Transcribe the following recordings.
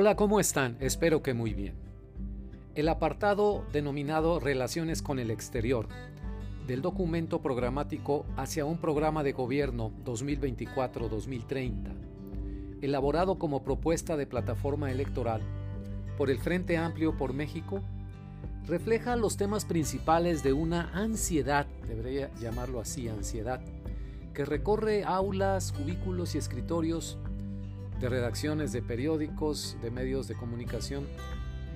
Hola, ¿cómo están? Espero que muy bien. El apartado denominado Relaciones con el exterior del documento programático hacia un programa de gobierno 2024-2030, elaborado como propuesta de plataforma electoral por el Frente Amplio por México, refleja los temas principales de una ansiedad, debería llamarlo así, ansiedad, que recorre aulas, cubículos y escritorios de redacciones de periódicos, de medios de comunicación,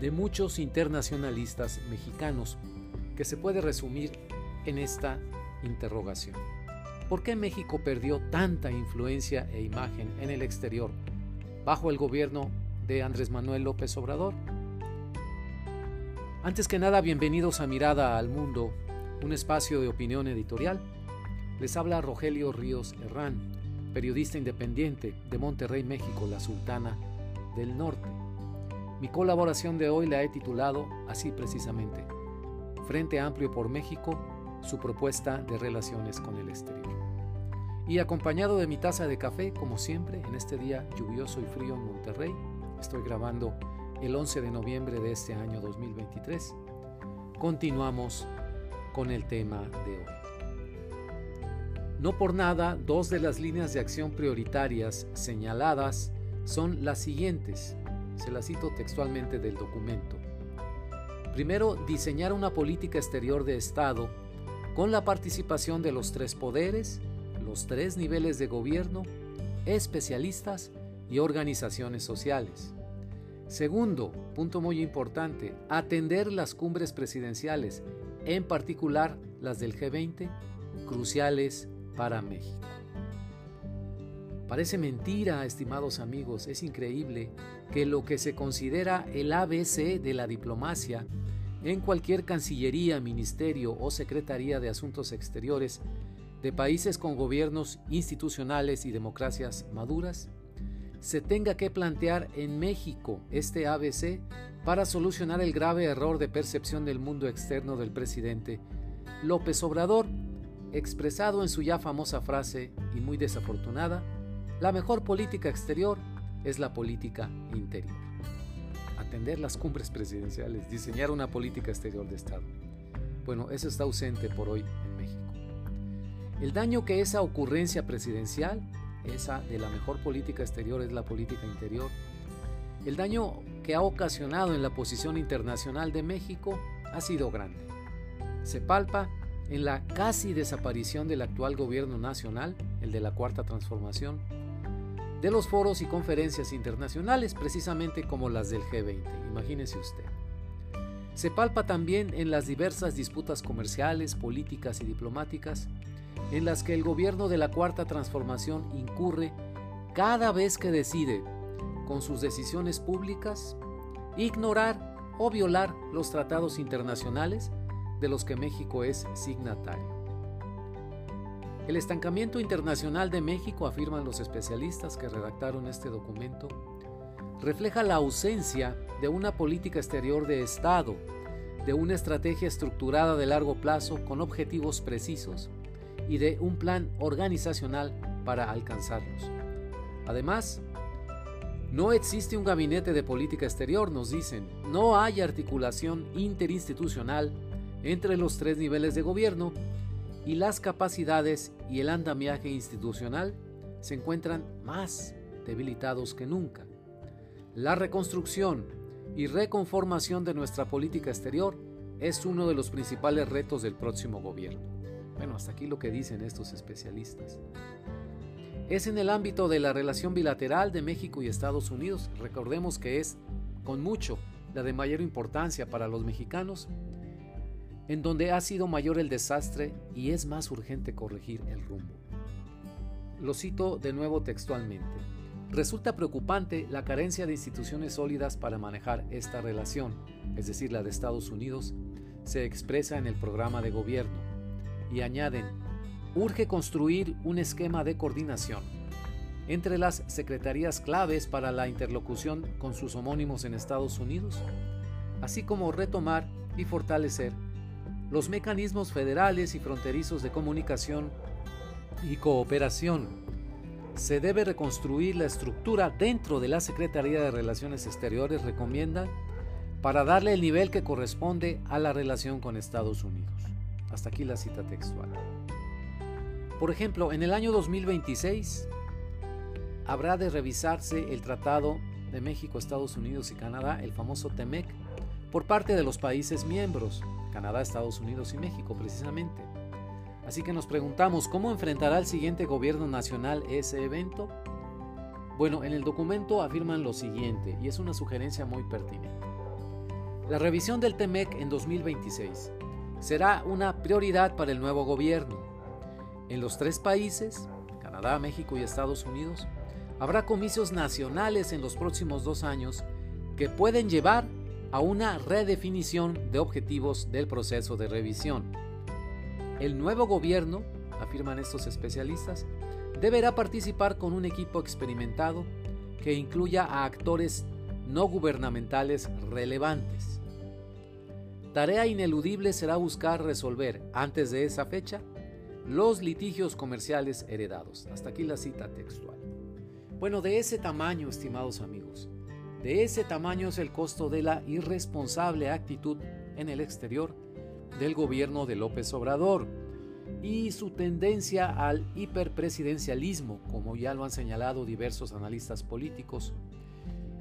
de muchos internacionalistas mexicanos, que se puede resumir en esta interrogación. ¿Por qué México perdió tanta influencia e imagen en el exterior bajo el gobierno de Andrés Manuel López Obrador? Antes que nada, bienvenidos a Mirada al Mundo, un espacio de opinión editorial. Les habla Rogelio Ríos Herrán, periodista independiente de Monterrey, México, la Sultana del Norte. Mi colaboración de hoy la he titulado así precisamente, Frente Amplio por México, su propuesta de relaciones con el exterior. Y acompañado de mi taza de café, como siempre, en este día lluvioso y frío en Monterrey, estoy grabando el 11 de noviembre de este año 2023, continuamos con el tema de hoy. No por nada, dos de las líneas de acción prioritarias señaladas son las siguientes. Se las cito textualmente del documento. Primero, diseñar una política exterior de Estado con la participación de los tres poderes, los tres niveles de gobierno, especialistas y organizaciones sociales. Segundo, punto muy importante, atender las cumbres presidenciales, en particular las del G20, cruciales para México. Parece mentira, estimados amigos, es increíble que lo que se considera el ABC de la diplomacia en cualquier cancillería, ministerio o secretaría de asuntos exteriores de países con gobiernos institucionales y democracias maduras, se tenga que plantear en México este ABC para solucionar el grave error de percepción del mundo externo del presidente López Obrador expresado en su ya famosa frase y muy desafortunada, la mejor política exterior es la política interior. Atender las cumbres presidenciales, diseñar una política exterior de Estado. Bueno, eso está ausente por hoy en México. El daño que esa ocurrencia presidencial, esa de la mejor política exterior es la política interior, el daño que ha ocasionado en la posición internacional de México ha sido grande. Se palpa en la casi desaparición del actual gobierno nacional, el de la Cuarta Transformación, de los foros y conferencias internacionales, precisamente como las del G20, imagínese usted. Se palpa también en las diversas disputas comerciales, políticas y diplomáticas, en las que el gobierno de la Cuarta Transformación incurre cada vez que decide, con sus decisiones públicas, ignorar o violar los tratados internacionales de los que México es signatario. El estancamiento internacional de México, afirman los especialistas que redactaron este documento, refleja la ausencia de una política exterior de Estado, de una estrategia estructurada de largo plazo con objetivos precisos y de un plan organizacional para alcanzarlos. Además, no existe un gabinete de política exterior, nos dicen, no hay articulación interinstitucional entre los tres niveles de gobierno y las capacidades y el andamiaje institucional se encuentran más debilitados que nunca. La reconstrucción y reconformación de nuestra política exterior es uno de los principales retos del próximo gobierno. Bueno, hasta aquí lo que dicen estos especialistas. Es en el ámbito de la relación bilateral de México y Estados Unidos, recordemos que es con mucho la de mayor importancia para los mexicanos en donde ha sido mayor el desastre y es más urgente corregir el rumbo. Lo cito de nuevo textualmente. Resulta preocupante la carencia de instituciones sólidas para manejar esta relación, es decir, la de Estados Unidos, se expresa en el programa de gobierno. Y añaden, urge construir un esquema de coordinación entre las secretarías claves para la interlocución con sus homónimos en Estados Unidos, así como retomar y fortalecer los mecanismos federales y fronterizos de comunicación y cooperación, se debe reconstruir la estructura dentro de la Secretaría de Relaciones Exteriores, recomienda, para darle el nivel que corresponde a la relación con Estados Unidos. Hasta aquí la cita textual. Por ejemplo, en el año 2026 habrá de revisarse el Tratado de México, Estados Unidos y Canadá, el famoso TEMEC, por parte de los países miembros, Canadá, Estados Unidos y México precisamente. Así que nos preguntamos, ¿cómo enfrentará el siguiente gobierno nacional ese evento? Bueno, en el documento afirman lo siguiente, y es una sugerencia muy pertinente. La revisión del TEMEC en 2026 será una prioridad para el nuevo gobierno. En los tres países, Canadá, México y Estados Unidos, habrá comicios nacionales en los próximos dos años que pueden llevar a una redefinición de objetivos del proceso de revisión. El nuevo gobierno, afirman estos especialistas, deberá participar con un equipo experimentado que incluya a actores no gubernamentales relevantes. Tarea ineludible será buscar resolver, antes de esa fecha, los litigios comerciales heredados. Hasta aquí la cita textual. Bueno, de ese tamaño, estimados amigos, de ese tamaño es el costo de la irresponsable actitud en el exterior del gobierno de López Obrador y su tendencia al hiperpresidencialismo, como ya lo han señalado diversos analistas políticos,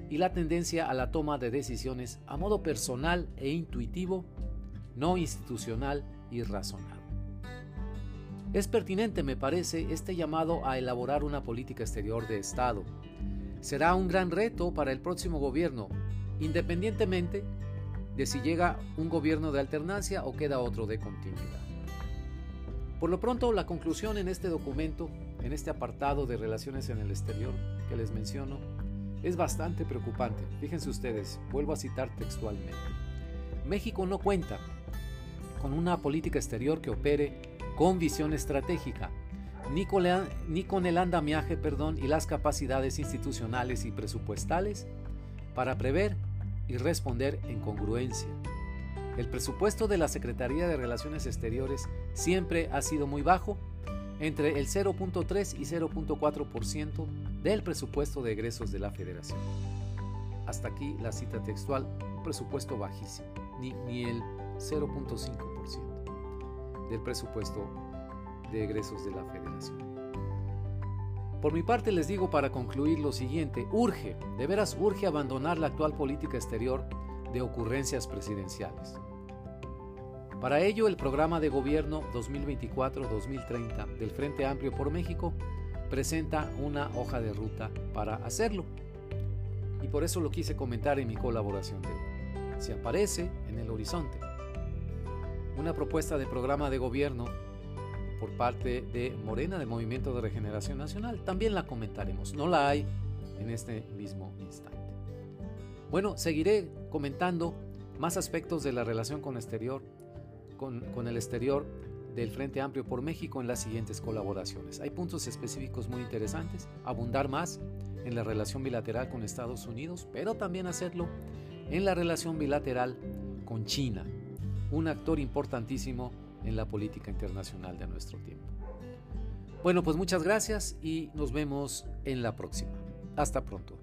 y la tendencia a la toma de decisiones a modo personal e intuitivo, no institucional y razonado. Es pertinente, me parece, este llamado a elaborar una política exterior de Estado. Será un gran reto para el próximo gobierno, independientemente de si llega un gobierno de alternancia o queda otro de continuidad. Por lo pronto, la conclusión en este documento, en este apartado de relaciones en el exterior que les menciono, es bastante preocupante. Fíjense ustedes, vuelvo a citar textualmente. México no cuenta con una política exterior que opere con visión estratégica, ni con, con el andamiaje perdón, y las capacidades institucionales y presupuestales para prever y responder en congruencia. El presupuesto de la Secretaría de Relaciones Exteriores siempre ha sido muy bajo, entre el 0.3 y 0.4% del presupuesto de egresos de la Federación. Hasta aquí la cita textual, un presupuesto bajísimo, ni, ni el 0.5% del presupuesto de egresos de la Federación. Por mi parte les digo para concluir lo siguiente, urge, de veras urge abandonar la actual política exterior de ocurrencias presidenciales. Para ello, el programa de gobierno 2024-2030 del Frente Amplio por México presenta una hoja de ruta para hacerlo. Y por eso lo quise comentar en mi colaboración de hoy. Si aparece en el horizonte una propuesta de programa de gobierno por parte de Morena, del Movimiento de Regeneración Nacional. También la comentaremos, no la hay en este mismo instante. Bueno, seguiré comentando más aspectos de la relación con, exterior, con, con el exterior del Frente Amplio por México en las siguientes colaboraciones. Hay puntos específicos muy interesantes, abundar más en la relación bilateral con Estados Unidos, pero también hacerlo en la relación bilateral con China, un actor importantísimo en la política internacional de nuestro tiempo. Bueno, pues muchas gracias y nos vemos en la próxima. Hasta pronto.